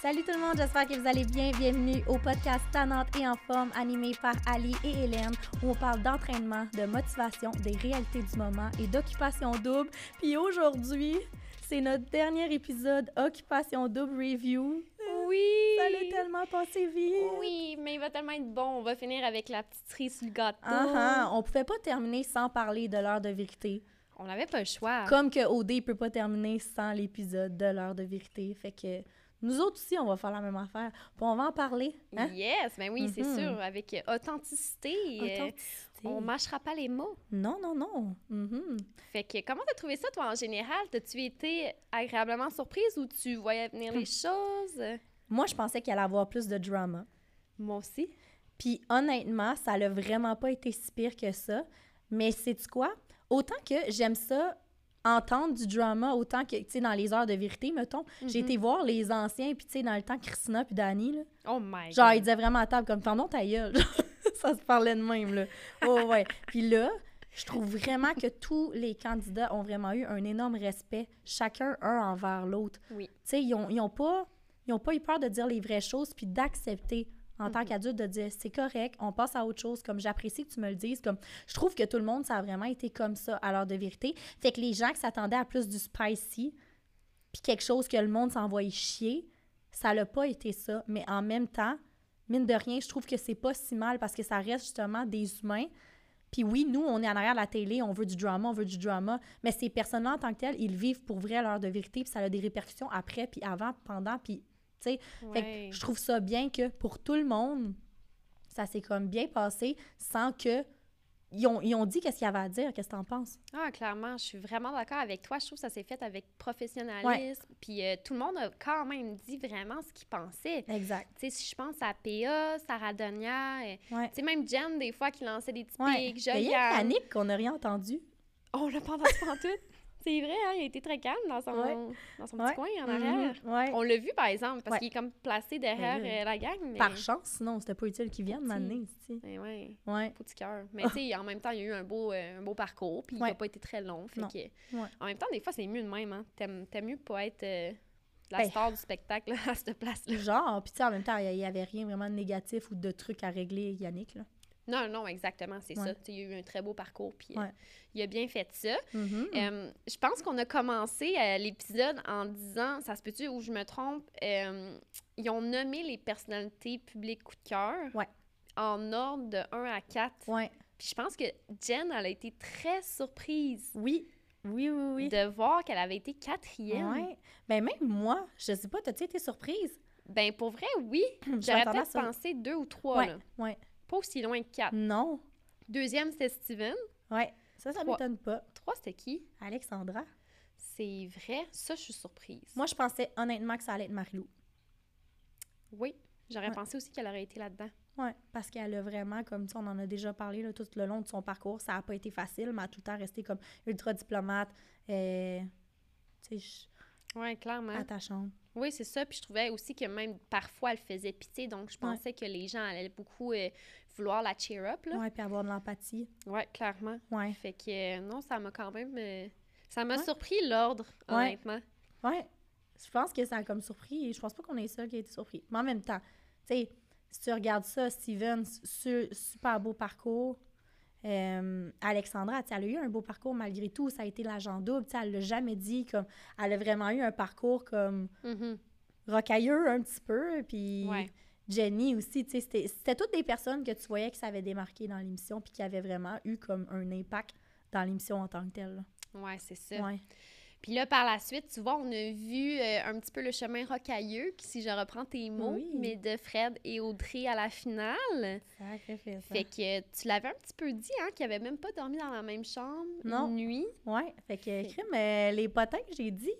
Salut tout le monde, j'espère que vous allez bien. Bienvenue au podcast Tannante et en forme, animé par Ali et Hélène, où on parle d'entraînement, de motivation, des réalités du moment et d'occupation double. Puis aujourd'hui, c'est notre dernier épisode Occupation double review. Oui! Ça allait tellement passer vite. Oui, mais il va tellement être bon. On va finir avec la petite cerise sur le gâteau. Ah, ah, on pouvait pas terminer sans parler de l'heure de vérité. On n'avait pas le choix. Comme que OD peut pas terminer sans l'épisode de l'heure de vérité. Fait que nous autres aussi, on va faire la même affaire. Puis on va en parler. Hein? Yes, mais oui, c'est Mhm. sûr. Avec euh, authenticité, euh, Authenticité. on mâchera pas les mots. Non, non, non. Mhm. Fait que comment t'as trouvé ça, toi, en général? T'as-tu été agréablement surprise ou tu voyais venir Hmm. les choses? Moi, je pensais qu'il allait avoir plus de drama. Moi aussi. Puis honnêtement, ça n'a vraiment pas été si pire que ça. Mais c'est quoi? Autant que j'aime ça entendre du drama, autant que, tu sais, dans les heures de vérité, mettons, j'ai Mhm. été voir les anciens, puis tu sais, dans le temps, Christina puis Dani, là, Oh my genre, ils disaient vraiment à table comme « Pardon ta gueule! » Ça se parlait de même, là. Oh, ouais. Puis là, je trouve vraiment que tous les candidats ont vraiment eu un énorme respect, chacun un envers l'autre. Oui. Tu sais, ils ont, ils ont pas... Ils ont pas eu peur de dire les vraies choses puis d'accepter en tant qu'adulte de dire c'est correct, on passe à autre chose. Comme j'apprécie que tu me le dises. Comme je trouve que tout le monde, ça a vraiment été comme ça à l'heure de vérité. Fait que les gens qui s'attendaient à plus du spicy puis quelque chose que le monde s'envoyait chier, ça l'a pas été ça. Mais en même temps, mine de rien, je trouve que c'est pas si mal parce que ça reste justement des humains. Puis oui, nous, on est en arrière de la télé, on veut du drama, on veut du drama, mais ces personnes-là, en tant que telles, ils vivent pour vrai l'heure de vérité, puis ça a des répercussions après, puis avant, pendant, puis, fait que je trouve ça bien que pour tout le monde, ça s'est comme bien passé sans que. Ils ont, ils ont dit qu'est-ce qu'il y avait à dire. Qu'est-ce que t'en penses? Ah, clairement, je suis vraiment d'accord avec toi. Je trouve que ça s'est fait avec professionnalisme. Puis euh, tout le monde a quand même dit vraiment ce qu'il pensait. Exact. Tu sais, si je pense à PA, Sarah Donia, euh, Ouais. tu sais, même Jen, des fois, qui lançait des petits Ouais. pics, Il y a Joliane. Yannick qu'on n'a rien entendu. On l'a pas entendu pantoute. C'est vrai, hein, il a été très calme dans son, Ouais. dans son Ouais. petit coin en arrière. Mhm. Ouais. On l'a vu, par exemple, parce qu'il est comme placé derrière Ben là, euh, la gang. Mais... Par chance, sinon, c'était pas utile qu'ils viennent Petit. m'amener ici. Mais ouais, Ouais. petit cœur. Mais tu sais, en même temps, il y a eu un beau, euh, un beau parcours, puis il n'a pas été très long. Fait que. En même temps, des fois, c'est mieux de même. Hein. T'aimes, mieux pas être euh, la Ben. star du spectacle à cette place-là. Genre, puis tu sais, en même temps, il n'y avait rien vraiment de négatif ou de trucs à régler, Yannick. Là. Non, non, exactement, c'est Ouais. ça. Il y a eu un très beau parcours, puis euh, il a bien fait ça. Mhm. Euh, je pense qu'on a commencé euh, l'épisode en disant, ça se peut-tu ou je me trompe, ils ont nommé les personnalités publiques coup de cœur Ouais. en ordre de 1 à 4. Ouais. Puis je pense que Jen, elle a été très surprise Oui. Oui, oui, oui. de voir qu'elle avait été quatrième. Ouais. Ben même moi, je sais pas, t'as-tu été surprise? Ben pour vrai, oui. J'aurais peut-être pensé deux ou trois, Ouais. là. Ouais. Pas aussi loin que quatre. Non. Deuxième, c'était Steven. Ouais. Ça, ça m'étonne pas. Trois, c'était qui? Alexandra. C'est vrai, ça, je suis surprise. Moi, je pensais honnêtement que ça allait être Marilou. Oui, j'aurais Ouais. pensé aussi qu'elle aurait été là-dedans. Oui, parce qu'elle a vraiment, comme tu sais, on en a déjà parlé là, tout le long de son parcours, ça n'a pas été facile, mais elle a tout le temps resté comme ultra diplomate, euh, tu sais, Oui, clairement. attachante. Oui, c'est ça. Puis je trouvais aussi que même parfois, elle faisait pitié. Donc, je pensais que les gens allaient beaucoup euh, vouloir la cheer up. Là. Ouais, puis avoir de l'empathie. Ouais, clairement. Ouais. Fait que euh, non, ça m'a quand même. euh, ça m'a Ouais. surpris l'ordre, honnêtement. Ouais. Je pense que ça a comme surpris, et je pense pas qu'on est seul qui a été surpris. Mais en même temps, tu sais, si tu regardes ça, Steven, su- super beau parcours. Euh, Alexandra, elle a eu un beau parcours malgré tout. Ça a été l'agent double. Elle l'a jamais dit. comme Elle a vraiment eu un parcours comme Mhm. rocailleux un petit peu. Puis Ouais. Jenny aussi, tu sais, c'était- c'était toutes des personnes que tu voyais qui s'avaient démarqué dans l'émission puis qui avaient vraiment eu comme un impact dans l'émission en tant que telle. là. Ouais, c'est ça. Ouais. Puis là, par la suite, tu vois, on a vu euh, un petit peu le chemin rocailleux, si je reprends tes mots, Oui. mais de Fred et Audrey à la finale. Sacrifice. Fait que tu l'avais un petit peu dit, hein, qu'ils n'avaient même pas dormi dans la même chambre Non. une nuit. Ouais, fait que, crime, euh, les potins que j'ai dit,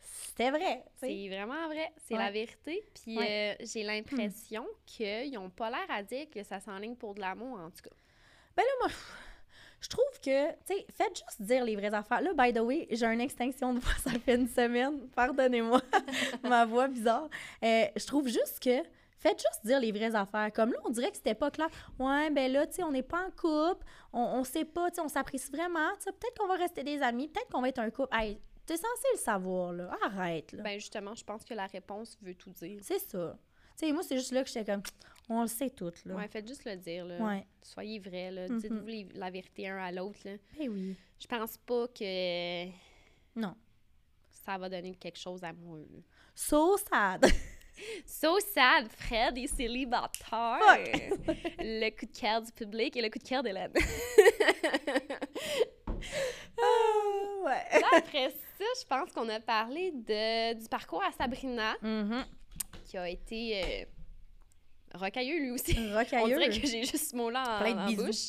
c'était vrai. C'est vraiment vrai, c'est Ouais. la vérité. Puis Ouais. euh, j'ai l'impression qu'ils n'ont pas l'air à dire que ça s'enligne pour de l'amour, en tout cas. Ben là, moi, je trouve que, tu sais, faites juste dire les vraies affaires. Là, by the way, j'ai une extinction de voix, ça fait une semaine. Pardonnez-moi ma voix bizarre. Euh, je trouve juste que, faites juste dire les vraies affaires. Comme là, on dirait que c'était pas clair. Ouais, ben là, tu sais, on n'est pas en couple, on, on sait pas, tu sais, on s'apprécie vraiment, tu sais, peut-être qu'on va rester des amis, peut-être qu'on va être un couple. Hey, T'es censé le savoir, là. Arrête, là. Ben justement, je pense que la réponse veut tout dire. c'est ça. Tu sais, moi, c'est juste là que j'étais comme, on le sait toutes, là. Ouais, faites juste le dire, là. Ouais. Soyez vrai, là. Mhm. Dites-vous la vérité un à l'autre, là. Ben oui. Je pense pas que Non. ça va donner quelque chose à moi. là. So sad. So sad, Fred est célibataire. Le coup de cœur du public et le coup de cœur d'Hélène. Ah, ouais. Là, après ça, je pense qu'on a parlé de, du parcours à Sabrina, Mhm. Qui a été euh, rocailleux lui aussi. On Rocailleux. dirait que j'ai juste ce mot-là en, Plein de en bisous. bouche.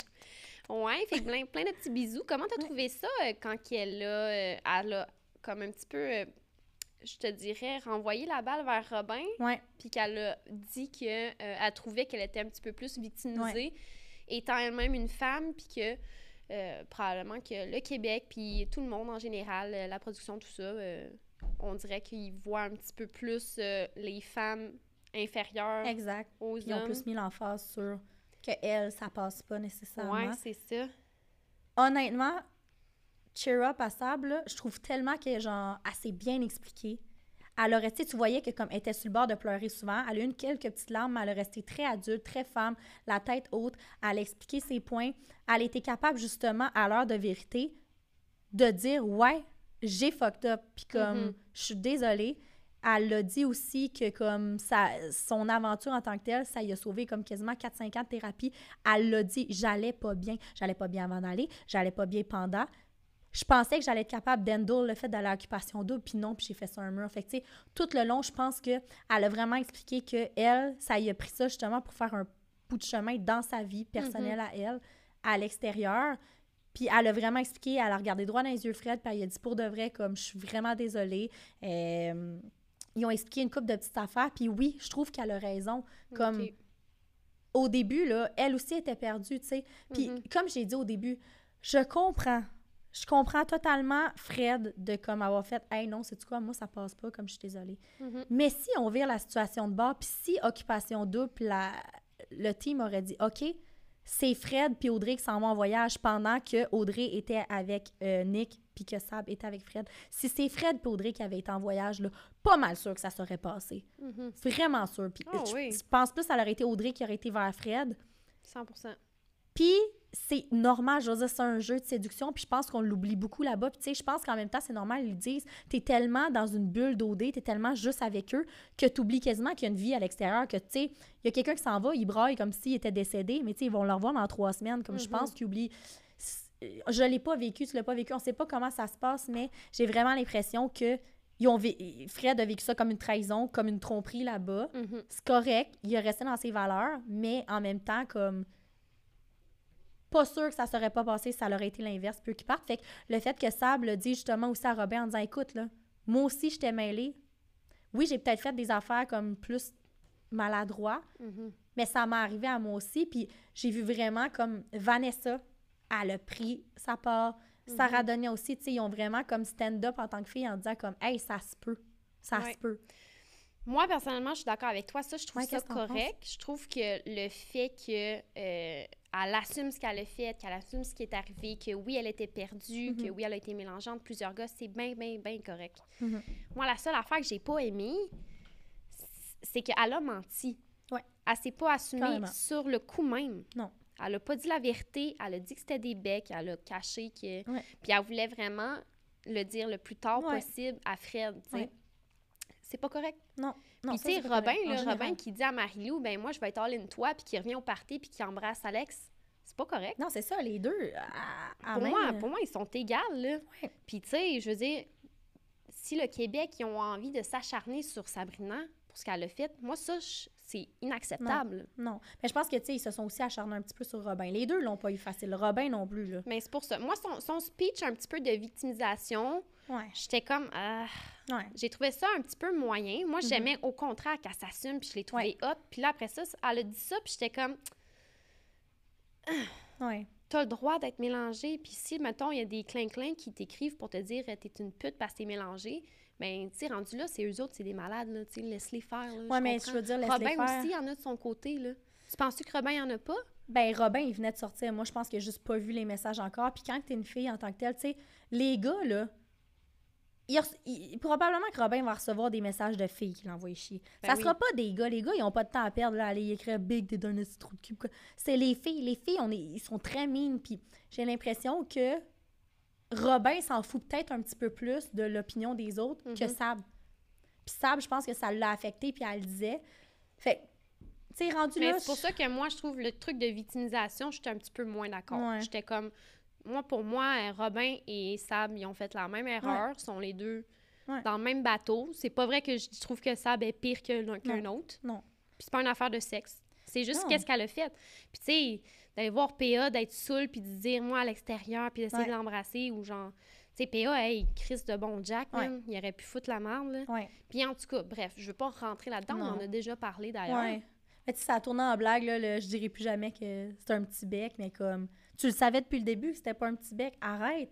Ouais, fait plein, plein de petits bisous. Comment t'as trouvé ça euh, quand elle a, euh, elle a comme un petit peu, je te dirais, renvoyé la balle vers Robin, Ouais. puis qu'elle a dit qu'elle elle trouvait qu'elle était un petit peu plus victimisée, étant elle-même une femme, puis que probablement que le Québec, puis tout le monde en général, la production, tout ça, on dirait qu'ils voient un petit peu plus euh, les femmes inférieures Exact. aux Puis ils ont hommes. plus mis l'emphase sur que elle, ça passe pas nécessairement. Ouais, c'est ça. Honnêtement, cheer up à Sable, là, je trouve tellement qu'elle est genre assez bien expliquée. Elle a resté, tu voyais que comme elle était sur le bord de pleurer souvent, elle a eu une, quelques petites larmes, mais elle a resté très adulte, très femme, la tête haute. Elle a expliqué ses points. Elle était capable justement, à l'heure de vérité, de dire ouais, j'ai fucked up, puis comme Mhm. je suis désolée. Elle a dit aussi que comme ça, son aventure en tant que telle, ça y a sauvé comme quasiment 4-5 ans de thérapie. Elle l'a dit, j'allais pas bien. J'allais pas bien avant d'aller, j'allais pas bien pendant. Je pensais que j'allais être capable d'endure le fait d'aller à l'occupation double, puis non, puis j'ai fait ça un mur. Fait que, tu sais, tout le long, je pense qu'elle a vraiment expliqué que elle, ça y a pris ça justement pour faire un bout de chemin dans sa vie personnelle à elle, à l'extérieur. Puis elle a vraiment expliqué, elle a regardé droit dans les yeux Fred, puis elle a dit pour de vrai, comme je suis vraiment désolée. Euh, ils ont expliqué une couple de petites affaires, puis oui, je trouve qu'elle a raison. Comme au début, là, elle aussi était perdue, tu sais. Puis Mhm. comme j'ai dit au début, je comprends. Je comprends totalement Fred de comme avoir fait Hey non, c'est quoi, moi ça passe pas, comme je suis désolée. Mhm. Mais si on vire la situation de bord, puis si Occupation Double, la, le team aurait dit OK, c'est Fred puis Audrey qui s'en vont en voyage pendant que Audrey était avec euh, Nick puis que Sab était avec Fred. Si c'est Fred puis Audrey qui avaient été en voyage, là, pas mal sûr que ça serait passé. Mhm. Vraiment sûr. Puis Ah je, oui. pense plus que ça aurait été Audrey qui aurait été vers Fred. 100 Puis c'est normal, je veux dire, c'est un jeu de séduction, puis je pense qu'on l'oublie beaucoup là-bas. Puis tu sais, je pense qu'en même temps, c'est normal, ils le disent, t'es tellement dans une bulle d'OD, t'es tellement juste avec eux, que t'oublies quasiment qu'il y a une vie à l'extérieur, que tu sais, il y a quelqu'un qui s'en va, il braille comme s'il était décédé, mais tu sais, ils vont le revoir dans trois semaines, comme je Mhm. pense qu'ils oublient. Je l'ai pas vécu, tu l'as pas vécu, on sait pas comment ça se passe, mais j'ai vraiment l'impression que ils ont Fred a vécu ça comme une trahison, comme une tromperie là-bas Mhm. c'est correct, il a resté dans ses valeurs, mais en même temps, comme pas sûr que ça serait pas passé si ça aurait été l'inverse, peu qu'il parte. Fait que le fait que Sable dit justement aussi à Robin en disant écoute, là, moi aussi, je t'ai mêlé. Oui, j'ai peut-être fait des affaires comme plus maladroit, Mhm. mais ça m'est arrivé à moi aussi. Puis j'ai vu vraiment comme Vanessa, elle a pris sa part. Sarah Donia aussi, tu sais, ils ont vraiment comme stand-up en tant que fille en disant comme hey, ça se peut. Ça Ouais. se peut. Moi, personnellement, je suis d'accord avec toi. Ça, je trouve Ouais, ça correct. Je trouve que le fait que euh, elle assume ce qu'elle a fait, qu'elle assume ce qui est arrivé, que oui, elle était perdue, que Mhm. oui, elle a été mélangée entre plusieurs gars, c'est bien, bien, bien correct. Mhm. Moi, la seule affaire que j'ai pas aimée, c'est qu'elle a menti. Ouais. Elle s'est pas assumée Carrément. sur le coup même. Non. Elle a pas dit la vérité. Elle a dit que c'était des becs. Elle a caché que... Ouais. Puis elle voulait vraiment le dire le plus tard Ouais. possible à Fred. C'est pas correct. Non. Non Puis ça, tu sais, Robin, là. Robin qui dit à Marie-Lou, ben moi, je vais être all in toi, puis qui revient au party, puis qui embrasse Alex, c'est pas correct. Non, c'est ça, les deux. à- à pour, même- moi, pour moi, ils sont égales, là. Ouais. Puis tu sais, je veux dire, si le Québec, ils ont envie de s'acharner sur Sabrina pour ce qu'elle a fait, moi, ça, c'est inacceptable. Non. Mais je pense que, tu sais, ils se sont aussi acharnés un petit peu sur Robin. Les deux l'ont pas eu facile. Robin non plus, là. Mais c'est pour ça. Moi, son, son speech un petit peu de victimisation, Ouais. j'étais comme... ah, Ouais. J'ai trouvé ça un petit peu moyen. Moi, Mhm. j'aimais au contraire qu'elle s'assume, puis je l'ai trouvé hot. Puis là, après ça, elle a dit ça, puis j'étais comme... Ouais. T'as le droit d'être mélangé, puis si, mettons, il y a des clin-clin qui t'écrivent pour te dire euh, t'es une pute parce que t'es mélangé, ben, tu sais, rendu là, c'est eux autres, c'est des malades, là, tu sais, laisse-les faire, là, Ouais, mais comprends. je veux dire, laisse-les Robin faire. aussi, il y en a de son côté, là. Tu penses que Robin, il y en a pas? Ben, Robin, il venait de sortir. Moi, je pense qu'il a juste pas vu les messages encore. Puis quand t'es une fille en tant que telle, tu sais, les gars, là, il probablement que Robin va recevoir des messages de filles qui l'envoient chier. Ben ça oui. sera pas des gars. Les gars, ils ont pas de temps à perdre là, à aller écrire Big, t'es d'un esti trou de cul. C'est les filles. Les filles, on est, ils sont très mines. Puis j'ai l'impression que Robin s'en fout peut-être un petit peu plus de l'opinion des autres que Mhm. Sab. Puis Sab, je pense que ça l'a affecté, puis elle le disait. Fait tu sais, rendu Mais c'est pour ça que moi, je trouve le truc de victimisation, j'étais un petit peu moins d'accord. Ouais. J'étais comme. Moi, pour moi, euh, Robin et Sab, ils ont fait la même erreur. sont les deux Ouais. dans le même bateau. C'est pas vrai que je trouve que Sab est pire qu'un autre. Non. Puis c'est pas une affaire de sexe. C'est juste Non. qu'est-ce qu'elle a fait. Puis tu sais, d'aller voir PA, d'être saoul, puis de dire moi à l'extérieur, puis d'essayer Ouais. de l'embrasser, ou genre. Tu sais, PA, hey, Chris de bon Jack, Ouais. il aurait pu foutre la merde. Puis en tout cas, bref, je veux pas rentrer là-dedans, on en a déjà parlé d'ailleurs. Ouais. Mais tu sais, ça a tourné en blague, là, le- je dirais plus jamais que c'est un petit bec, mais comme, tu le savais depuis le début que c'était pas un petit bec, arrête.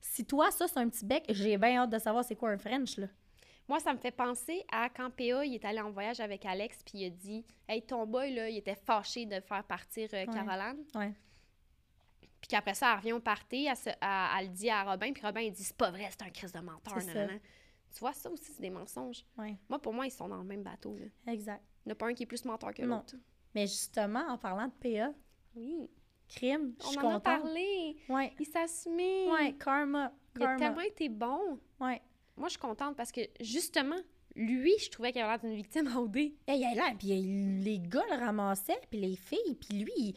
Si toi, ça, c'est un petit bec, j'ai bien hâte de savoir c'est quoi un French, là. Moi, ça me fait penser à quand PA il est allé en voyage avec Alex, puis il a dit Hey, ton boy, là, il était fâché de faire partir euh, Caroline. Ouais. Puis qu'après ça, elle revient au party, elle, se- elle- elle le dit à Robin, puis Robin, il dit C'est pas vrai, c'est un crise de menteur. Ça. Tu vois, ça aussi, c'est des mensonges. Ouais, Moi, pour moi, ils sont dans le même bateau. Là. exact. Il n'y en a pas un qui est plus menteur que Non. l'autre. Mais justement, en parlant de PA, Oui. crime, je On en a parlé. Ouais, Il s'assumait. ouais, karma, Il a karma. tellement été bon. Ouais. Moi, je suis contente parce que, justement, lui, je trouvais qu'il avait l'air d'une victime OD. Hey, il est là, puis les gars le ramassaient, puis les filles, puis lui, il,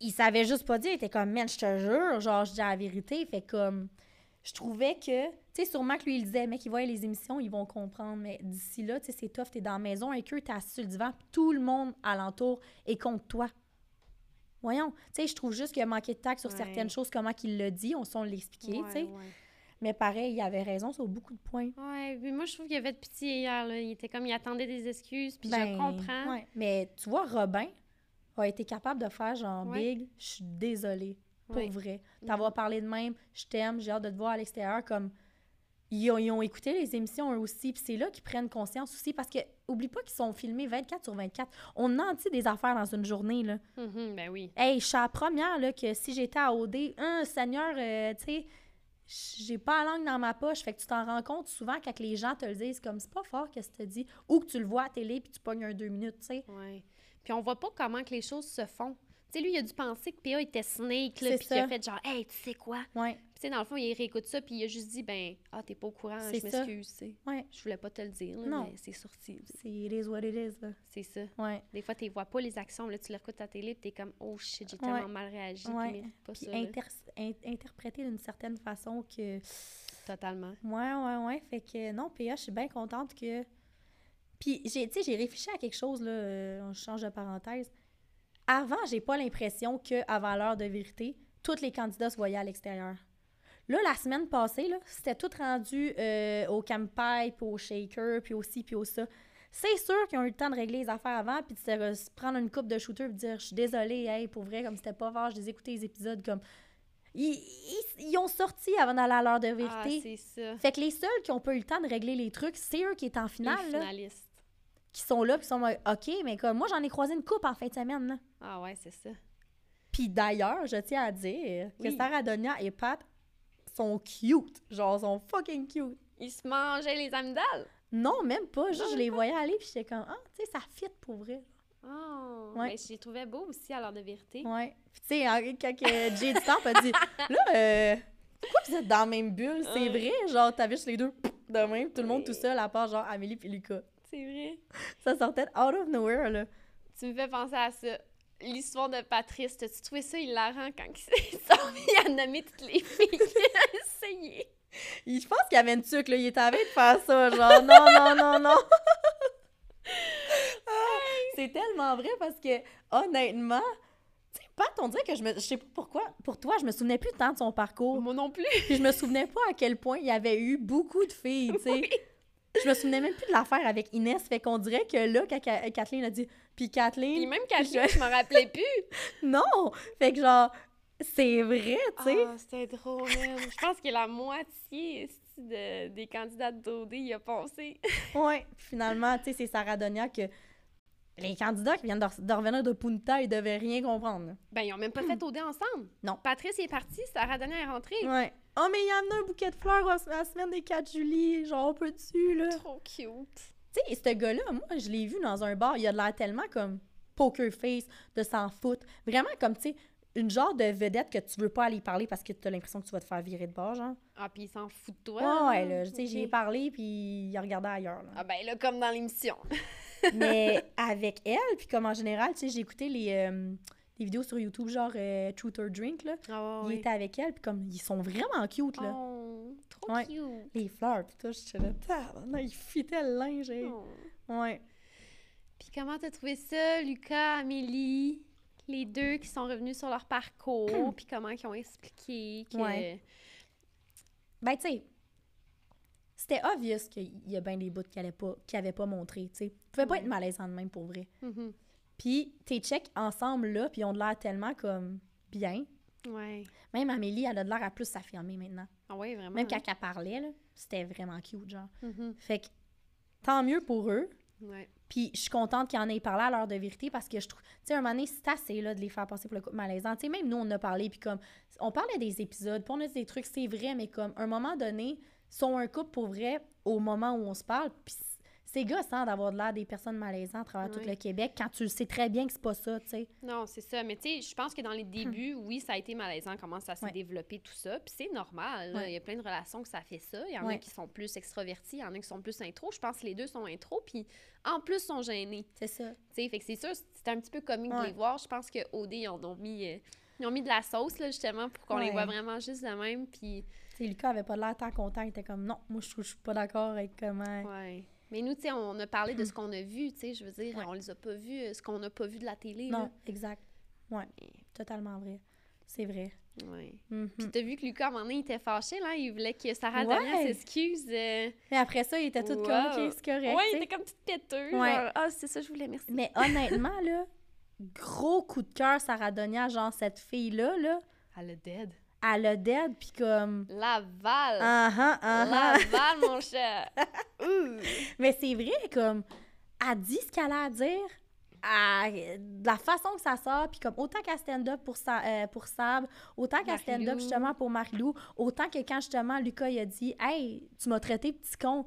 il savait juste pas dire, il était comme, man, je te jure, genre, je dis la vérité, fait comme, je trouvais que, tu sais, sûrement que lui, il disait, mec, ils voient les émissions, ils vont comprendre, mais d'ici là, tu sais, c'est tough, t'es dans la maison avec eux, t'es assis sur le divan, tout le monde alentour est contre toi. Voyons, tu sais, je trouve juste qu'il a manqué de tact sur Ouais. certaines choses, comment qu'il l'a dit, on s'en l'expliquer, tu sais, ouais. Mais pareil, il avait raison sur beaucoup de points. Ouais, mais moi, je trouve qu'il avait de pitié hier. Là. Il était comme, il attendait des excuses, puis Ben, je comprends. ouais. Mais tu vois, Robin a été capable de faire genre Ouais. big, je suis désolée, pour Ouais. vrai. T'avoir parlé de même, je t'aime, j'ai hâte de te voir à l'extérieur comme. Ils ont, ils ont écouté les émissions eux aussi, puis c'est là qu'ils prennent conscience aussi, parce que oublie pas qu'ils sont filmés 24 sur 24. On en dit des affaires dans une journée, là. Mhm, ben oui. Hey, je suis la première, là, que si j'étais à OD, un Seigneur, euh, tu sais, j'ai pas la langue dans ma poche, fait que tu t'en rends compte souvent quand les gens te le disent, comme c'est pas fort que tu te dis, ou que tu le vois à télé, puis tu pognes un deux minutes, tu sais. Ouais. Puis on voit pas comment que les choses se font. Tu sais, lui, il a dû penser que PA était Snake, là, puis qu'il a fait genre, hey, tu sais quoi? Ouais, Puis, tu sais, dans le fond, il réécoute ça, puis il a juste dit, ben, ah, t'es pas au courant, je m'excuse, tu ouais. Je voulais pas te le dire, là, Non. mais c'est sorti. C'est it is what it is, là. C'est ça. Ouais. Des fois, tu vois pas les actions, là, tu les écoutes à la télé, puis t'es comme, oh shit, j'ai Ouais. tellement mal réagi, puis Ouais. mérite pas Puis ça. là. inter- in- interprété d'une certaine façon que. Totalement. Ouais, ouais, ouais. Fait que non, PA, je suis bien contente que. Puis, j'ai, tu sais, j'ai réfléchi à quelque chose, là. euh, on change de parenthèse. Avant, j'ai pas l'impression qu'avant l'heure de vérité, tous les candidats se voyaient à l'extérieur. Là, la semaine passée, c'était tout rendu euh, au campagne, puis au shaker, puis aussi, puis au ça. C'est sûr qu'ils ont eu le temps de régler les affaires avant, puis de se, re- se prendre une coupe de shooter, puis dire Je suis désolée, hey, pour vrai, comme c'était pas fort, je les écoutais les épisodes comme. Ils, ils- ils ont sorti avant d'aller à l'heure de Ah, vérité. c'est ça. fait que les seuls qui ont pas eu le temps de régler les trucs, c'est eux qui est en Les finale, là, finalistes. Qui sont là, puis qui sont OK, mais comme moi, j'en ai croisé une coupe en fin de semaine. Là. Ah ouais, c'est ça. Puis d'ailleurs, je tiens à dire que. Sarah Donia et Pat sont cute. Genre, sont fucking cute. Ils se mangeaient les amygdales? Non, même pas. Juste, je les voyais aller, puis j'étais comme, ah, tu sais, ça fit pour vrai. Oh, Ouais. mais je les trouvais beaux aussi à l'heure de vérité. Ouais. Puis tu sais, quand que Jay du Temple a dit, là, euh, pourquoi vous êtes dans la même bulle? C'est Ouais. vrai? Genre, t'avais juste les deux de même, tout le monde Oui. tout seul, à part genre Amélie puis Lucas. C'est vrai. Ça sortait out of nowhere, là. Tu me fais penser à ça. L'histoire de Patrice, t'as-tu trouvé ça hilarant quand il s'est sorti à nommer toutes les filles qu'il a essayé? Je pense qu'il y avait une tuque, là. Il était avec de faire ça, genre, non, non, non, non. Ah, c'est tellement vrai parce que, honnêtement, tu sais, Pat, on dirait que je me. Je sais pas pourquoi. Pour toi, je me souvenais plus tant de son parcours. Moi non plus. Puis je me souvenais pas à quel point il y avait eu beaucoup de filles, tu sais. Je me souvenais même plus de l'affaire avec Inès. Fait qu'on dirait que là, quand Ka- Kathleen a dit. Puis Kathleen. Puis même Kathleen, je m'en rappelais plus. Non! Fait que genre, c'est vrai, tu sais. Ah, c'était drôle, man. Je pense que la moitié de, des candidats d'OD y a pensé. Ouais, finalement, tu sais, c'est Sarah Donia que les candidats qui viennent de, de revenir de Punta, ils devaient rien comprendre. Ben, ils ont même pas fait OD ensemble. Non. Patrice est parti, Sarah Dania est rentrée. Ouais. Oh, mais il a amené un bouquet de fleurs à la semaine des 4 juillet. Genre, on peut-tu, là? Trop cute. Tu sais, ce gars-là, moi, je l'ai vu dans un bar. Il a de l'air tellement comme poker face, de s'en foutre. Vraiment comme, tu sais, une genre de vedette que tu veux pas aller parler parce que tu as l'impression que tu vas te faire virer de bord, genre. Ah, puis il s'en fout de toi. Ouais, là. Tu sais, j'y ai parlé, puis il a regardé ailleurs, là. Ah, ben là, comme dans l'émission. Mais avec elle, puis comme en général, tu sais, j'ai écouté les, euh, les vidéos sur YouTube, genre euh, Truth or Drink, là. Ah, Il était avec elle, puis comme, ils sont vraiment cute, là. Oh, trop Ouais. cute. Les fleurs, puis tout, je là, tabarnak, il fitait le linge, hey. Oh. Ouais. Puis comment t'as trouvé ça, Lucas, Amélie? Les deux qui sont revenus sur leur parcours, puis comment ils ont expliqué que... Ouais. Ben, tu sais, c'était obvious qu'il y a bien des bouts qu'il n'avait pas, avait pas montré, tu sais. Il pouvait pas Ouais. être malaisant de même, pour vrai. Mhm. Puis, tes checks ensemble, là, puis ils ont de l'air tellement, comme, bien. Ouais. Même Amélie, elle a de l'air à plus s'affirmer maintenant. Ah ouais, vraiment. Même hein? quand elle parlait, là, c'était vraiment cute, genre. Mhm. Fait que, tant mieux pour eux. Ouais. Puis je suis contente qu'ils en aient parlé à l'heure de vérité parce que je trouve, tu sais, un moment donné, c'est assez là, de les faire passer pour le couple malaisant. Tu sais, même nous, on a parlé, puis comme, on parlait des épisodes, puis on a dit des trucs, c'est vrai, mais comme, un moment donné, sont un couple pour vrai au moment où on se parle, puis c'est gossant d'avoir de l'air des personnes malaisantes à travers tout le Québec quand tu le sais très bien que c'est pas ça, tu sais. Non, c'est ça. Mais tu sais, je pense que dans les débuts, oui, ça a été malaisant comment ça s'est développé, tout ça. Puis c'est normal. Il y a plein de relations que ça fait ça. Il y en a qui sont plus extrovertis, il y en a qui sont plus intro. Je pense que les deux sont intro, puis en plus sont gênés. C'est ça. Tu sais, fait que c'est sûr, c'était un petit peu comique de les voir. Je pense que OD, ils en ont mis... euh, ils ont mis de la sauce, là, justement, pour qu'on les voit vraiment juste de même. Puis, Lucas avait pas l'air tant content, il était comme, non, moi, je trouve- je suis pas d'accord avec comment. ouais. Mais nous, tu sais, on a parlé de ce qu'on a vu, tu sais. Je veux dire, Ouais. on les a pas vus, euh, ce qu'on n'a pas vu de la télé. Non, exact. Ouais, totalement vrai. C'est vrai. Là. Ouais. Mhm. Puis t'as vu que Lucas, à un moment donné, il était fâché, là. Il voulait que Sarah Ouais. S'excuse. euh, Mais après ça, il était tout comme, Wow. ok, c'est correct. Ouais, tu il était comme petite péteux. Ouais. ah, c'est ça, je voulais, merci. Mais honnêtement, là, gros coup de cœur, Sarah Donia, genre cette fille-là, là, Elle a dead. A dead, puis comme. Laval. Ah ah. Laval, mon cher. Ouh. Mais c'est vrai, comme. Elle dit ce qu'elle a à dire. à- de la façon que ça sort, puis comme autant qu'à stand-up pour, Sa- euh, pour Sab, autant qu'à stand-up justement pour Marie-Lou, autant que quand justement Lucas il a dit Hey, tu m'as traité petit con,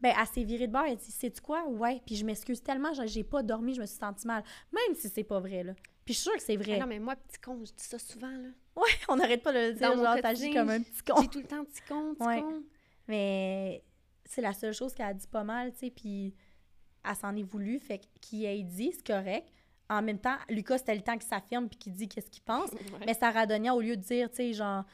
ben elle s'est virée de bord, elle a dit Sais-tu quoi Ouais, puis je m'excuse tellement, j'ai- pas dormi, je me suis sentie mal, même si c'est pas vrai, là. Puis je suis sûre que c'est Ah vrai. non, mais moi, petit con, je dis ça souvent, là. Ouais, on n'arrête pas de le dire, Dans genre t'agis comme un petit con. J'ai tout le temps petit con, petit Ouais. con. Mais c'est la seule chose qu'elle a dit pas mal, tu sais, puis elle s'en est voulu, fait que qui ait dit, c'est correct. En même temps, Lucas, c'était le temps qu'il s'affirme puis qu'il dit qu'est-ce qu'il pense. Ouais. Mais Sarah Donia, au lieu de dire, tu sais, genre,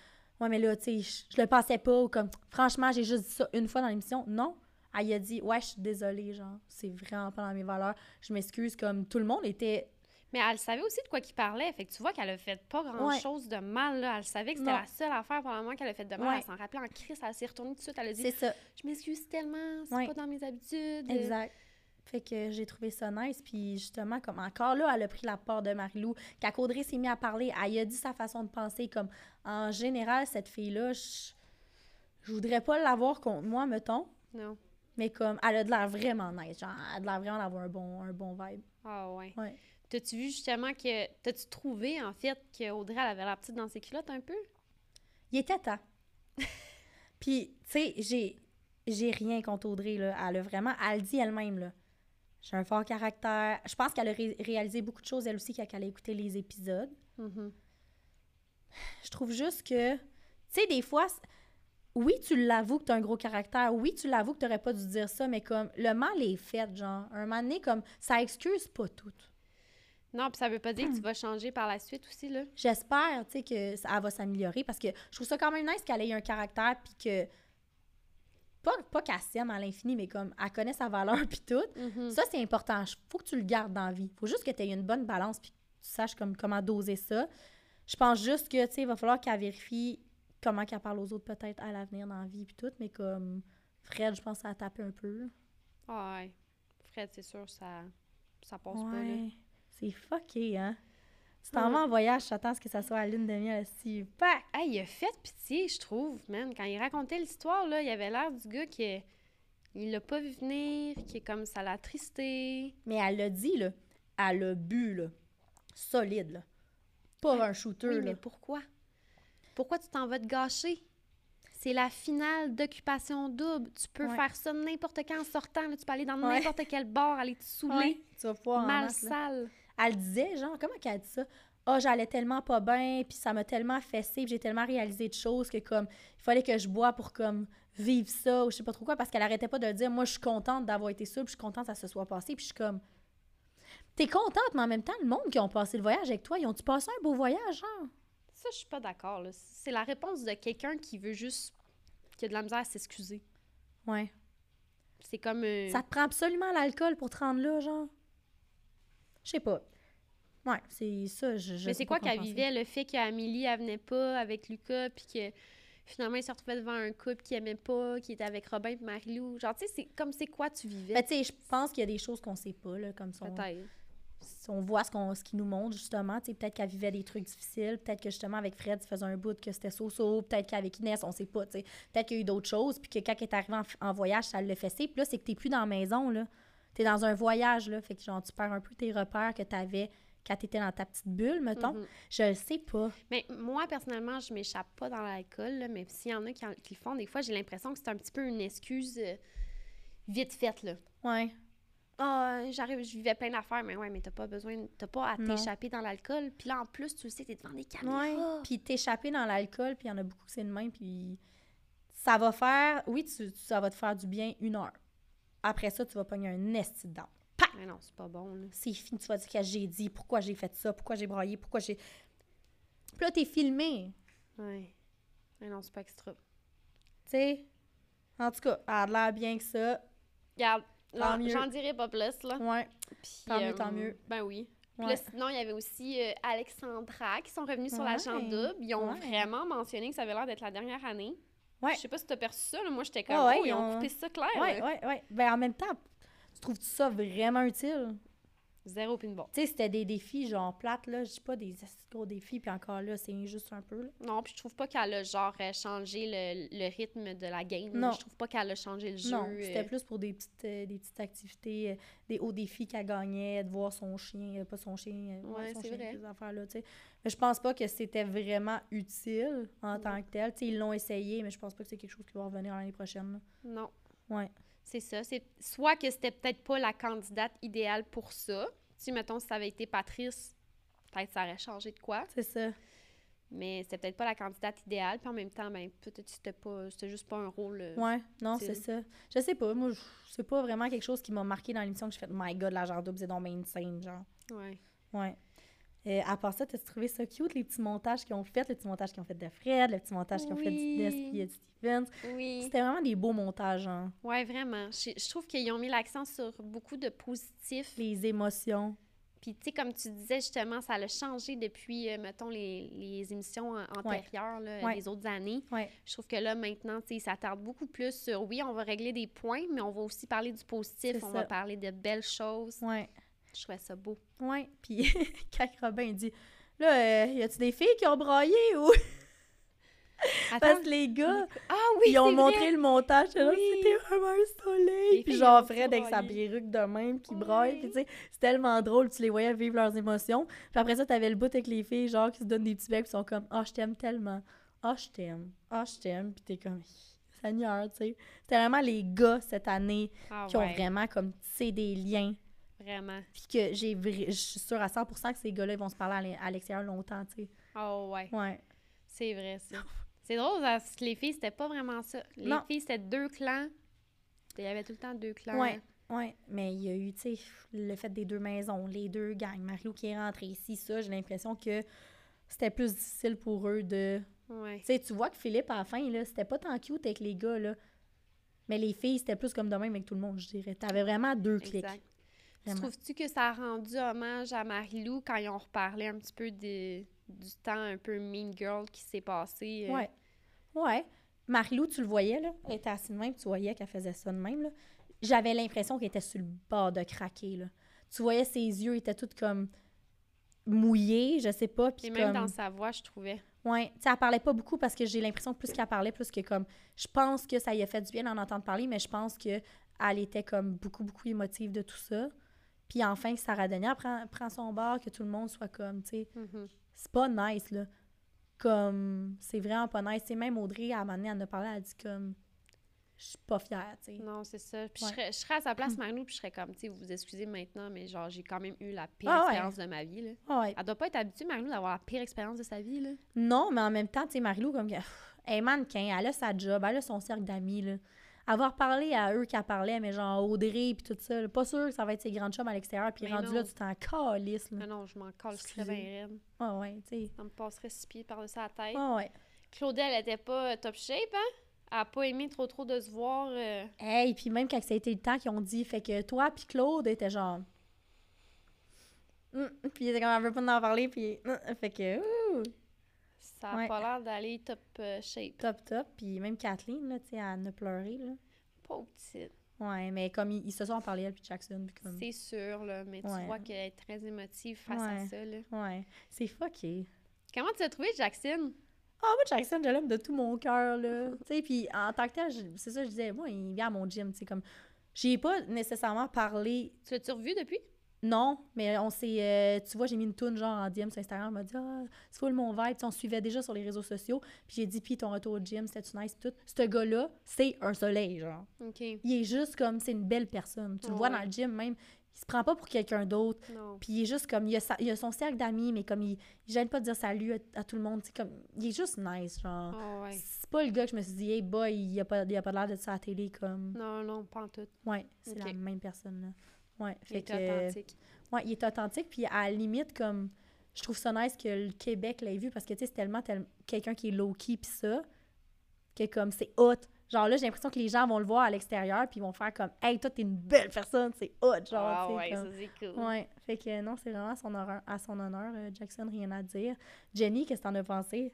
ouais, mais là, tu sais, je je le pensais pas, ou comme, franchement, j'ai juste dit ça une fois dans l'émission. Non. Elle a dit, ouais, je suis désolée, genre, c'est vraiment pas dans mes valeurs. Je m'excuse, comme tout le monde était. Mais elle savait aussi de quoi qu'il parlait. Fait que tu vois qu'elle a fait pas grand-chose de mal, là. Elle savait que c'était la seule affaire pour le moment qu'elle a fait de mal. Ouais. Elle s'en rappelait en crise. Elle s'est retournée tout de suite. Elle a dit ça. Je m'excuse tellement, c'est Ouais. pas dans mes habitudes. Exact. Fait que j'ai trouvé ça nice. Puis justement, comme encore là, elle a pris la part de Marilou. Quand Audrey s'est mis à parler, elle a dit sa façon de penser. Comme en général, cette fille-là, je, je voudrais pas l'avoir contre moi, mettons. Non. Mais comme, elle a de l'air vraiment nice. Genre, elle a de l'air vraiment d'avoir un bon, un bon vibe. Ah ouais. Ouais. T'as-tu vu justement que. T'as-tu trouvé en fait qu'Audrey elle avait la petite dans ses culottes un peu? Il était temps. Puis, tu sais, j'ai, j'ai rien contre Audrey, là. Elle a vraiment, elle le dit elle-même, là. J'ai un fort caractère. Je pense qu'elle a ré- réalisé beaucoup de choses, elle aussi, quand elle a écouté les épisodes. Mhm. Je trouve juste que, tu sais, des fois, oui, tu l'avoues que tu as un gros caractère. Oui, tu l'avoues que tu pas dû dire ça, mais comme le mal est fait, genre, un moment donné, comme ça excuse pas tout. Non, puis ça veut pas dire Hmm. que tu vas changer par la suite aussi, là. J'espère, tu sais, que ça va s'améliorer parce que je trouve ça quand même nice qu'elle ait un caractère puis que. Pas, pas qu'elle s'aime à l'infini, mais comme elle connaît sa valeur puis tout. Mhm. Ça, c'est important. Faut que tu le gardes dans la vie. Faut juste que tu aies une bonne balance puis que tu saches comme, comment doser ça. Je pense juste que, tu sais, il va falloir qu'elle vérifie comment qu'elle parle aux autres peut-être à l'avenir dans la vie puis tout, mais comme Fred, je pense que ça a tapé un peu. Ah ouais. Fred, c'est sûr, ça, ça passe pas, là. C'est fucké, hein? Tu t'en Ouais. vas en voyage, j'attends à ce que ça soit à lune de miel. Pac! Hey, il a fait pitié, je trouve, man. Quand il racontait l'histoire, là, il avait l'air du gars qui il l'a pas vu venir, qui est comme ça l'a attristé. Mais elle l'a dit, là. Elle a bu, là. Solide, là. Pas Ouais. un shooter, Oui, là. mais pourquoi? Pourquoi tu t'en vas te gâcher? c'est la finale d'occupation double. Tu peux Ouais. faire ça n'importe quand en sortant. là. Tu peux aller dans Ouais. n'importe quel bar, aller te saouler. Tu vas pouvoir en Mal masse, là. Elle disait, genre, comment qu'elle dit ça? Ah, j'allais tellement pas bien, puis ça m'a tellement fessé, puis j'ai tellement réalisé de choses que, comme, il fallait que je bois pour, comme, vivre ça, ou je sais pas trop quoi, parce qu'elle arrêtait pas de dire, moi, je suis contente d'avoir été ça, puis je suis contente que ça se soit passé, puis je suis comme, t'es contente, mais en même temps, le monde qui ont passé le voyage avec toi, ils ont-tu passé un beau voyage, genre? Ça, je suis pas d'accord. là. C'est la réponse de quelqu'un qui veut juste. qui a de la misère à s'excuser. Ouais. C'est comme. euh, Ça te prend absolument l'alcool pour te rendre là, genre? Je sais pas. Ouais, c'est ça, je, je Mais c'est quoi qu'elle vivait? Le fait qu'Amélie, elle venait pas avec Lucas, puis que finalement, ils se retrouvaient devant un couple qui aimait pas, qui était avec Robin et Marie-Lou? Genre, tu sais, c'est comme c'est quoi tu vivais? Ben, tu sais, je pense qu'il y a des choses qu'on sait pas, là, comme ça. on- Peut-être. si on voit ce qu'on ce qu'ils nous montre justement tu sais, peut-être qu'elle vivait des trucs difficiles peut-être que justement avec Fred ça faisait un bout que c'était so-so peut-être qu'avec Inès on sait pas tu sais. peut-être qu'il y a eu d'autres choses puis que quand elle est arrivée en, en voyage ça l'a fessé puis là c'est que t'es plus dans la maison là t'es dans un voyage là fait que genre tu perds un peu tes repères que t'avais quand t'étais dans ta petite bulle mettons Mhm. je le sais pas Mais moi, personnellement, je m'échappe pas dans l'alcool, mais s'il y en a qui, en- qui le font, des fois, j'ai l'impression que c'est un petit peu une excuse euh, vite faite, là. ouais Ah, j'arrive, je vivais plein d'affaires, mais ouais, mais t'as pas besoin, t'as pas à t'échapper dans l'alcool. Puis là, en plus, tu le sais, t'es devant des caméras. Ouais. Puis t'échapper dans l'alcool, puis il y en a beaucoup que c'est de même, puis ça va faire... Oui, tu, tu- ça va te faire du bien une heure. Après ça, tu vas pogner un esti Mais non, c'est pas bon, là. C'est fini, tu vas dire qu'est-ce que j'ai dit, pourquoi j'ai fait ça, pourquoi j'ai braillé, pourquoi j'ai... Puis là, t'es filmé, Ouais. Mais non, c'est pas extra. tu sais. En tout cas, elle a l'air bien que ça. Regarde, là, j'en dirai pas plus, là. Ouais, Puis, Tant mieux, tant mieux. Ben oui. Puis ouais. là, sinon, il y avait aussi euh, Alexandra qui sont revenus sur Ouais. l'agent double. Ils ont Ouais. vraiment mentionné que ça avait l'air d'être la dernière année. Ouais. Je sais pas si t'as perçu ça, là. Moi, j'étais comme, oh, ils ont- coupé ça clair. Ouais, là. ouais, ouais. Ben en même temps, tu trouves ça vraiment utile? Zéro pin bon. Tu sais, c'était des défis genre plates, là. Je dis pas des gros défis, puis encore là, c'est injuste un peu, là. Non, puis je trouve pas qu'elle a, genre, euh, changé le, le rythme de la game. Non. Je trouve pas qu'elle a changé le jeu. Non, euh, c'était plus pour des petites, euh, des petites activités, euh, des hauts défis qu'elle gagnait, de voir son chien, pas son chien, Ouais, son c'est chien, vrai. ces affaires-là, tu sais. Mais je pense pas que c'était vraiment utile en tant que tel. Tu sais, ils l'ont essayé, mais je pense pas que c'est quelque chose qui va revenir l'année prochaine. là. Non. Ouais. C'est ça. C'est soit que c'était peut-être pas la candidate idéale pour ça. Si, mettons, si ça avait été Patrice, peut-être ça aurait changé de quoi. C'est ça. Mais c'était peut-être pas la candidate idéale. Puis en même temps, ben, peut-être que c'était pas, c'était juste pas un rôle. euh, Ouais, non, c'est ça. Je sais pas, moi, c'est pas vraiment quelque chose qui m'a marqué dans l'émission que je fais My God, l'agent double, c'est donc insane, genre. Ouais. Ouais. Euh, à part ça, t'as trouvé ça cute, les petits montages qu'ils ont fait, le petit montage qu'ils ont fait de Fred, le petit montage qu'ils ont fait Oui. d'Inès et de Stevens? Oui. C'était vraiment des beaux montages, hein. Ouais, vraiment. Je, je trouve qu'ils ont mis l'accent sur beaucoup de positifs. Les émotions. Puis, tu sais, comme tu disais, justement, ça a changé depuis, euh, mettons, les, les émissions an- antérieures, là, Ouais. les autres années. Ouais. Je trouve que là, maintenant, tu sais, ça s'attarde beaucoup plus sur, oui, on va régler des points, mais on va aussi parler du positif, on ça. va parler de belles choses. Je trouvais ça beau. Ouais. Puis quand Robin dit Là, euh, y a-tu des filles qui ont braillé ou? Attends. Parce que les gars, Ah oui, ils ont montré vrai! le montage. Oui. C'était vraiment un soleil. Les Puis genre Fred avec sa perruque de même qui Oui. braille. Puis tu sais, c'est tellement drôle. Tu les voyais vivre leurs émotions. Puis après ça, t'avais le bout avec les filles, genre, qui se donnent des petits becs. Puis sont comme Ah, je t'aime tellement. Ah, je t'aime. Ah, je t'aime. Puis t'es comme Seigneur, tu sais. C'était vraiment les gars cette année Ah qui ont vraiment comme tissé des liens. Vraiment. Puis que j'ai je suis sûre à 100% que ces gars-là ils vont se parler à l'e- à l'extérieur longtemps, tu sais. Oh ouais, Ouais. c'est vrai, ça. C'est drôle, parce que les filles, c'était pas vraiment ça. Les Non. filles, c'était deux clans. Il y avait tout le temps deux clans. Ouais. Ouais, mais il y a eu, tu sais, le fait des deux maisons, les deux gangs, Mario qui est rentré ici, ça, j'ai l'impression que c'était plus difficile pour eux de... Ouais. Tu sais, tu vois que Philippe, à la fin, là, c'était pas tant cute avec les gars, là. Mais les filles, c'était plus comme de même avec tout le monde, je dirais. T'avais vraiment deux clics. Exact. Trouves-tu que ça a rendu hommage à Marie-Lou quand ils ont reparlé un petit peu du temps un peu Mean Girl qui s'est passé? euh? Ouais. Ouais. Marie-Lou, tu le voyais, là? Elle était assise de même, tu voyais qu'elle faisait ça de même, là. J'avais l'impression qu'elle était sur le bord de craquer, là. Tu voyais ses yeux étaient tous comme mouillés, je sais pas. Puis Et même comme... dans sa voix, je trouvais. Ouais, tu sais, elle parlait pas beaucoup parce que j'ai l'impression que plus qu'elle parlait, plus que comme. Je pense que ça y a fait du bien d'en entendre parler, mais je pense que elle était comme beaucoup, beaucoup émotive de tout ça. Puis enfin, que Sarah Denier prend, prend son bar, que tout le monde soit comme, tu sais. Mhm. C'est pas nice, là. Comme, c'est vraiment pas nice. C'est même Audrey, à un moment donné, elle a parlé, elle a dit comme, je suis pas fière, tu sais. Non, c'est ça. Puis Ouais. je, serais, je serais à sa place, Marie-Lou, puis je serais comme, tu sais, vous vous excusez maintenant, mais genre, j'ai quand même eu la pire Ah ouais. expérience de ma vie, là. Ah ouais. Elle doit pas être habituée, Marie-Lou, d'avoir la pire expérience de sa vie, là. Non, mais en même temps, tu sais, Marilou, comme, elle est mannequin, elle a sa job, elle a son cercle d'amis, là. Avoir parlé à eux qu'elle parlait, mais genre Audrey puis tout ça, là, pas sûr que ça va être ses grandes chums à l'extérieur, puis rendu non. là, tu t'en calisses. Non, non, je m'en colle, je serais Excusez. bien raide. Ah ouais, tu sais. Ça me passerait six pieds par-dessus la tête. Ah ouais. Claudette, elle était pas top shape, hein? Elle a pas aimé trop trop de se voir. euh, Hey, puis même quand ça a été le temps qu'ils ont dit, fait que toi puis Claude étaient genre... Hum, Puis il était comme, elle veut pas en parler, puis... hum, Fait que, ouh, Ça a Ouais. pas l'air d'aller top euh, shape. top, top. Puis même Kathleen, là, tu sais, elle a pleuré, là. Pauvre petite. Ouais, mais comme ils, ils se sont parlé, elle puis Jackson, puis comme... C'est sûr, là, mais tu Ouais. vois qu'elle est très émotive face à ça, là. Ouais, c'est fucké. Comment tu as trouvé Jackson? Ah, moi, Jackson, je l'aime de tout mon cœur, là. tu sais, puis en tant que tel, c'est ça, je disais, moi, il vient à mon gym, tu sais, comme... J'ai pas nécessairement parlé... Tu l'as-tu revu depuis? Non, mais on s'est... euh, tu vois, j'ai mis une toune, genre, en DM sur Instagram, elle m'a dit « Ah, c'est full mon vibe. » on suivait déjà sur les réseaux sociaux, puis j'ai dit « Puis ton retour au gym, c'était-tu nice? » Puis tout. Ce gars-là, c'est un soleil, genre. OK. Il est juste comme... C'est une belle personne. Tu le vois Ouais. dans le gym, même. Il se prend pas pour quelqu'un d'autre. Non. Puis il est juste comme, il a, sa- il a son cercle d'amis, mais comme il, il gêne pas de dire salut à, à tout le monde. Comme, il est juste nice, genre. Ah ouais. C'est pas le gars que je me suis dit, hey boy, il a pas, il a pas l'air de ça à la télé, comme. Non, non, pas en tout. Ouais, c'est la même personne, là. Ouais, Il fait est que. authentique. Ouais, il est authentique, puis à la limite, comme. Je trouve ça nice que le Québec l'ait vu parce que, tu sais, c'est tellement tel- quelqu'un qui est low-key, puis ça, que comme c'est hot. Genre là, j'ai l'impression que les gens vont le voir à l'extérieur, puis ils vont faire comme, hey, toi, t'es une belle personne, c'est hot, genre. Ah ouais, comme- ça c'est cool. Ouais, fait que non, c'est vraiment à son honneur, à son honneur euh, Jackson, rien à dire. Jenny, qu'est-ce que t'en as pensé?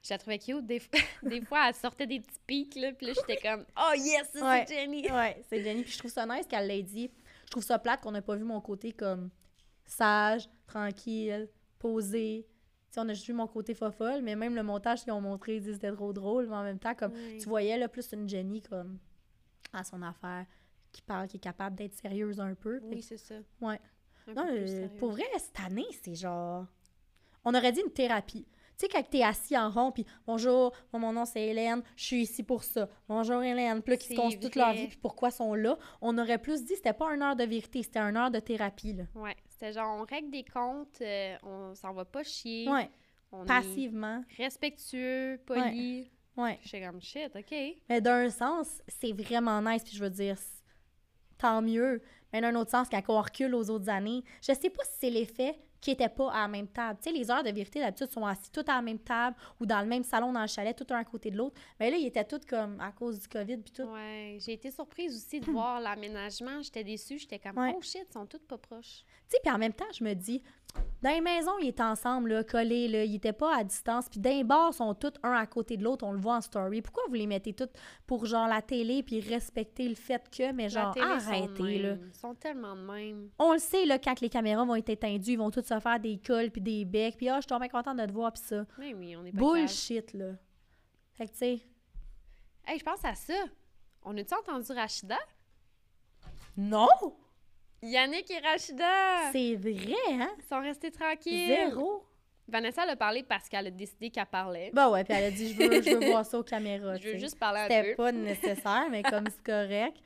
Je la trouvais cute. Des, fois- des fois, elle sortait des petits pics, là, puis là, j'étais comme « Oh yes, Ouais. c'est Jenny! Ouais, c'est Jenny, puis je trouve ça nice qu'elle l'ait dit. Je trouve ça plate qu'on n'a pas vu mon côté comme sage, tranquille, posé. On a juste vu mon côté fofolle, mais même le montage qu'ils ont montré, ils disent que c'était trop drôle, mais en même temps, comme tu voyais là plus une Jenny comme à son affaire, qui parle, qui est capable d'être sérieuse un peu. Oui, c'est ça. Ouais. Un Non, euh, pour vrai, cette année, c'est genre. On aurait dit une thérapie. Tu sais, quand t'es assis en rond, puis bonjour, moi, mon nom c'est Hélène, je suis ici pour ça. Bonjour Hélène, puis là, qui se construisent toute leur vie, puis pourquoi ils sont là? On aurait plus dit, c'était pas une heure de vérité, c'était une heure de thérapie, là. Ouais, c'était genre, on règle des comptes, euh, on s'en va pas chier. Ouais, On passivement. est respectueux, poli. Ouais. J'étais comme shit, OK. Mais d'un sens, c'est vraiment nice, puis je veux dire, tant mieux. Mais d'un autre sens, quand on recule aux autres années, je sais pas si c'est l'effet qui était pas à la même table. Tu sais, les heures de vérité, d'habitude, sont assis tous à la même table ou dans le même salon dans le chalet, tout un à côté de l'autre. Mais là, ils étaient tous comme à cause du COVID, puis tout. Ouais, j'ai été surprise aussi de voir l'aménagement. J'étais déçue, j'étais comme Ouais. oh shit, ils sont toutes pas proches. Tu sais, puis en même temps, je me dis, dans les maisons, ils étaient ensemble, là, collés, là, ils étaient pas à distance. Puis dans les bars, ils sont tous un à côté de l'autre, on le voit en story. Pourquoi vous les mettez toutes pour, genre, la télé, puis respecter le fait que, mais genre, arrêtez, là. Ils sont tellement de même. On le sait, là, quand les caméras vont être éteindues, ils vont tous se faire des cols, puis des becs, puis ah, je suis bien contente de te voir, puis ça. Mais oui, on est pas. Bullshit, là. Fait que, tu sais, Hey, je pense à ça. On a-tu entendu Rachida? non! Yannick et Rachida! C'est vrai, hein? Ils sont restés tranquilles. Zéro. Vanessa elle a parlé parce qu'elle a décidé qu'elle parlait. Bah ouais, puis elle a dit, je veux, je veux voir ça aux caméras, je veux juste parler un C'était peu. pas nécessaire, mais comme c'est correct.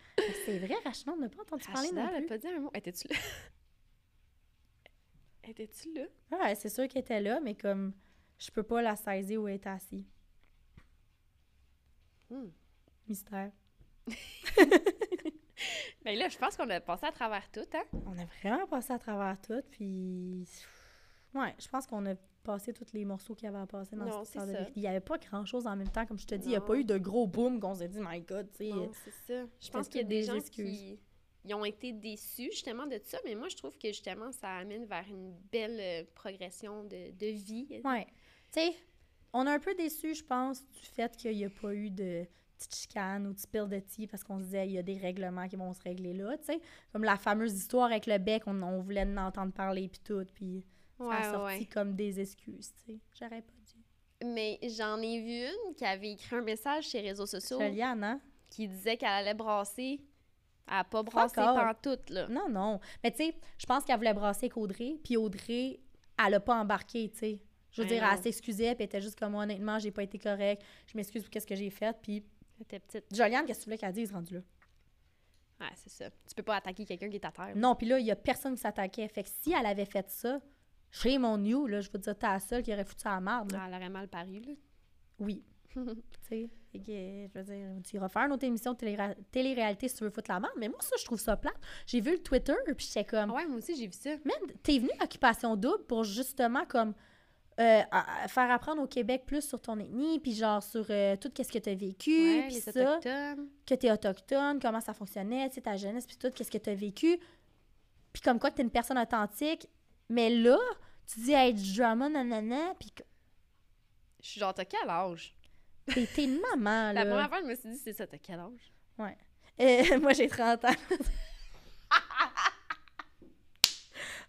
C'est vrai, Rachida, on n'a pas entendu parler non elle a plus. pas dit un mot. Étais-tu là? Étais-tu là? Ouais, c'est sûr qu'elle était là, mais comme, je peux pas la saisir où elle est assise. Hmm. Mystère. Mais là, je pense qu'on a passé à travers tout, hein? On a vraiment passé à travers tout, puis... Ouais, je pense qu'on a passé tous les morceaux qu'il y avait à passer dans Non, cette histoire de. Il n'y avait pas grand-chose en même temps, comme je te dis. Il n'y a pas eu de gros boom qu'on s'est dit « My God », tu sais. C'est ça. Je pense qu'il y a des des gens excuses. qui ils ont été déçus justement de ça, mais moi, je trouve que justement, ça amène vers une belle euh, progression de, de vie. Ouais. Tu sais, on est un peu déçus, je pense, du fait qu'il n'y a pas eu de petite chicane ou de spill de tea parce qu'on se disait il y a des règlements qui vont se régler là, tu sais. Comme la fameuse histoire avec le bec, on, on voulait en entendre parler puis tout, puis ça a sorti ouais. comme des excuses, tu sais. J'aurais pas dû. Mais j'en ai vu une qui avait écrit un message sur les réseaux sociaux Juliane, hein? qui disait qu'elle allait brasser. Elle n'a pas brassé pantoute, là. Non, non. Mais tu sais, je pense qu'elle voulait brasser avec Audrey, puis Audrey, elle a pas embarqué, tu sais. Je veux Ben dire, non. elle s'excusait, puis elle était juste comme, honnêtement, j'ai pas été correcte, je m'excuse pour qu'est-ce que j'ai fait, puis Petite. Joliane, qu'est-ce que tu voulais qu'elle dise rendu là? Ouais, c'est ça. Tu peux pas attaquer quelqu'un qui est à terre. Non, puis là, il y a personne qui s'attaquait. Fait que si elle avait fait ça, chez mon you, là, je veux dire, t'es la seule qui aurait foutu à la marde, là. Ah, elle aurait mal paru, là. Oui. tu sais, je veux dire, tu iras faire une autre émission de télé- télé-réalité si tu veux foutre la marde, mais moi, ça, je trouve ça plate. J'ai vu le Twitter, puis j'étais comme, Ah ouais, moi aussi, j'ai vu ça. Man, t'es venu à Occupation Double pour justement comme euh, à- à faire apprendre au Québec plus sur ton ethnie, puis genre sur euh, tout qu'est-ce que t'as vécu, Ouais, puis ça, autochtones. que t'es autochtone, comment ça fonctionnait, tu sais, ta jeunesse, puis tout qu'est-ce que t'as vécu, puis comme quoi que t'es une personne authentique. Mais là, tu dis hey, du drama, nanana, puis Je suis genre, t'as quel âge? t'es une maman, La là. première fois, je me suis dit, c'est ça, t'as quel âge? Euh, moi, j'ai 30 ans.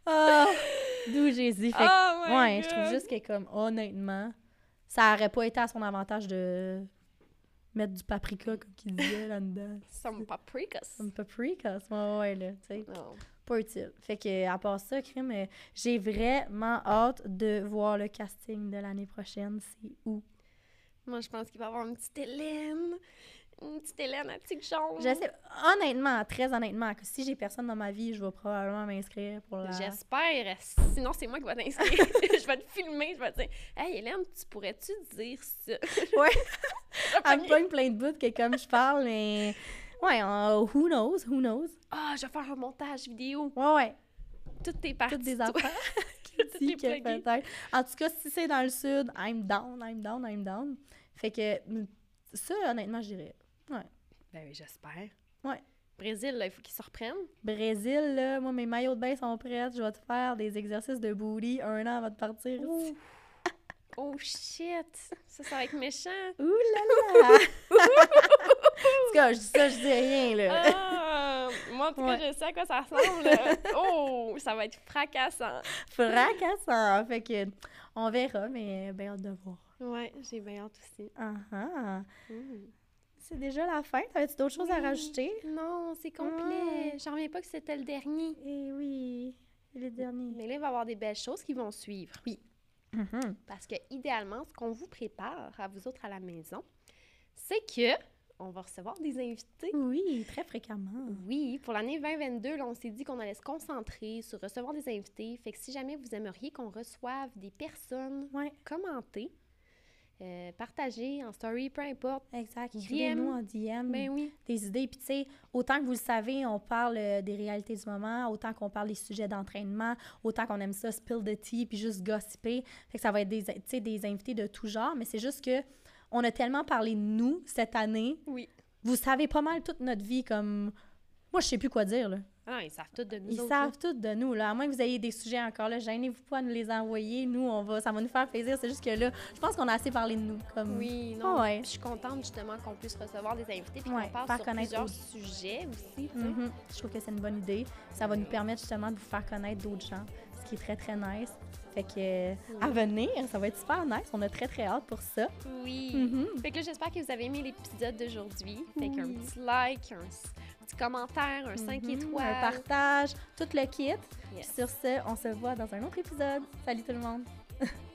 oh, d'où Jésus. Fait que Oh Ouais, je trouve juste que comme honnêtement, ça aurait pas été à son avantage de mettre du paprika comme qu'il disait là-dedans. Some paprikas. Some paprika, ouais, ouais, là, tu sais, Non. pas utile. Fait que à part ça, crime, euh, j'ai vraiment hâte de voir le casting de l'année prochaine. C'est où? Moi, je pense qu'il va y avoir une petite Hélène. Une petite Hélène à tic jaune. Je sais, honnêtement, très honnêtement, que si j'ai personne dans ma vie, je vais probablement m'inscrire pour la... J'espère. Sinon, c'est moi qui vais t'inscrire. je vais te filmer. Je vais te dire Hey, Hélène, tu pourrais-tu dire ça? Ouais. Elle me pogne plein de bouts que comme je parle, mais... Ouais, who knows, who knows? Ah, je vais faire un montage vidéo. Ouais, ouais. Toutes tes parties. toutes des affaires dit que peut-être. En tout cas, si c'est dans le sud, I'm down, I'm down, I'm down. Fait que ça, honnêtement, je dirais. Ben oui, j'espère. Ouais. Brésil, là, il faut qu'ils se reprennent. Brésil, là, moi, mes maillots de bain sont prêts. Je vais te faire des exercices de booty un an avant de partir. Ouh Oh shit! Ça, ça va être méchant. là là! en tout cas, je dis ça, je dis rien, là. Ah, moi, en tout cas, Ouais. je sais à quoi ça ressemble. là. Oh, ça va être fracassant. Fracassant. Fait que, on verra, mais bien hâte de voir. Ouais, j'ai bien hâte aussi. Ah ah. Mm. C'est déjà la fin. T'avais-tu d'autres choses à rajouter? Non, c'est complet. J'en reviens pas que c'était le dernier. Eh oui, le dernier. Mais là, il va y avoir des belles choses qui vont suivre. Oui. Mhm. Parce que, idéalement, ce qu'on vous prépare à vous autres à la maison, c'est que on va recevoir des invités. Oui, très fréquemment. Oui, pour l'année 2022, là, on s'est dit qu'on allait se concentrer sur recevoir des invités. Fait que si jamais vous aimeriez qu'on reçoive des personnes, Ouais, commentez, euh, partagez en story, peu importe. exact. Écrivez-nous en DM Ben oui. des idées. Puis, tu sais, autant que vous le savez, on parle euh, des réalités du moment, autant qu'on parle des sujets d'entraînement, autant qu'on aime ça, spill the tea, puis juste gossiper. Fait que ça va être des, des invités de tout genre, mais c'est juste que on a tellement parlé de nous cette année. Oui. Vous savez pas mal toute notre vie, comme. Moi, je sais plus quoi dire, là. Ah, ils savent tout de nous Ils autres, savent tout de nous, là. À moins que vous ayez des sujets encore là, gênez-vous pas à nous les envoyer. Nous, on va, ça va nous faire plaisir. C'est juste que là, je pense qu'on a assez parlé de nous. là. Comme... Oui, non. Ah ouais. Je suis contente justement qu'on puisse recevoir des invités puis Ouais, qu'on parle faire sur connaître plusieurs d'autres. sujets aussi. Mhm. Je trouve que c'est une bonne idée. Ça va nous permettre justement de vous faire connaître d'autres gens, ce qui est très, très nice. Fait que, euh, à venir, ça va être super nice. On a très, très hâte pour ça. Oui. Mhm. Fait que là, j'espère que vous avez aimé l'épisode d'aujourd'hui. Fait qu'un Oui. petit like, un petit commentaire, un 5 Mhm. étoiles. Un partage, tout le kit. Yes. Sur ce, on se voit dans un autre épisode. Salut tout le monde!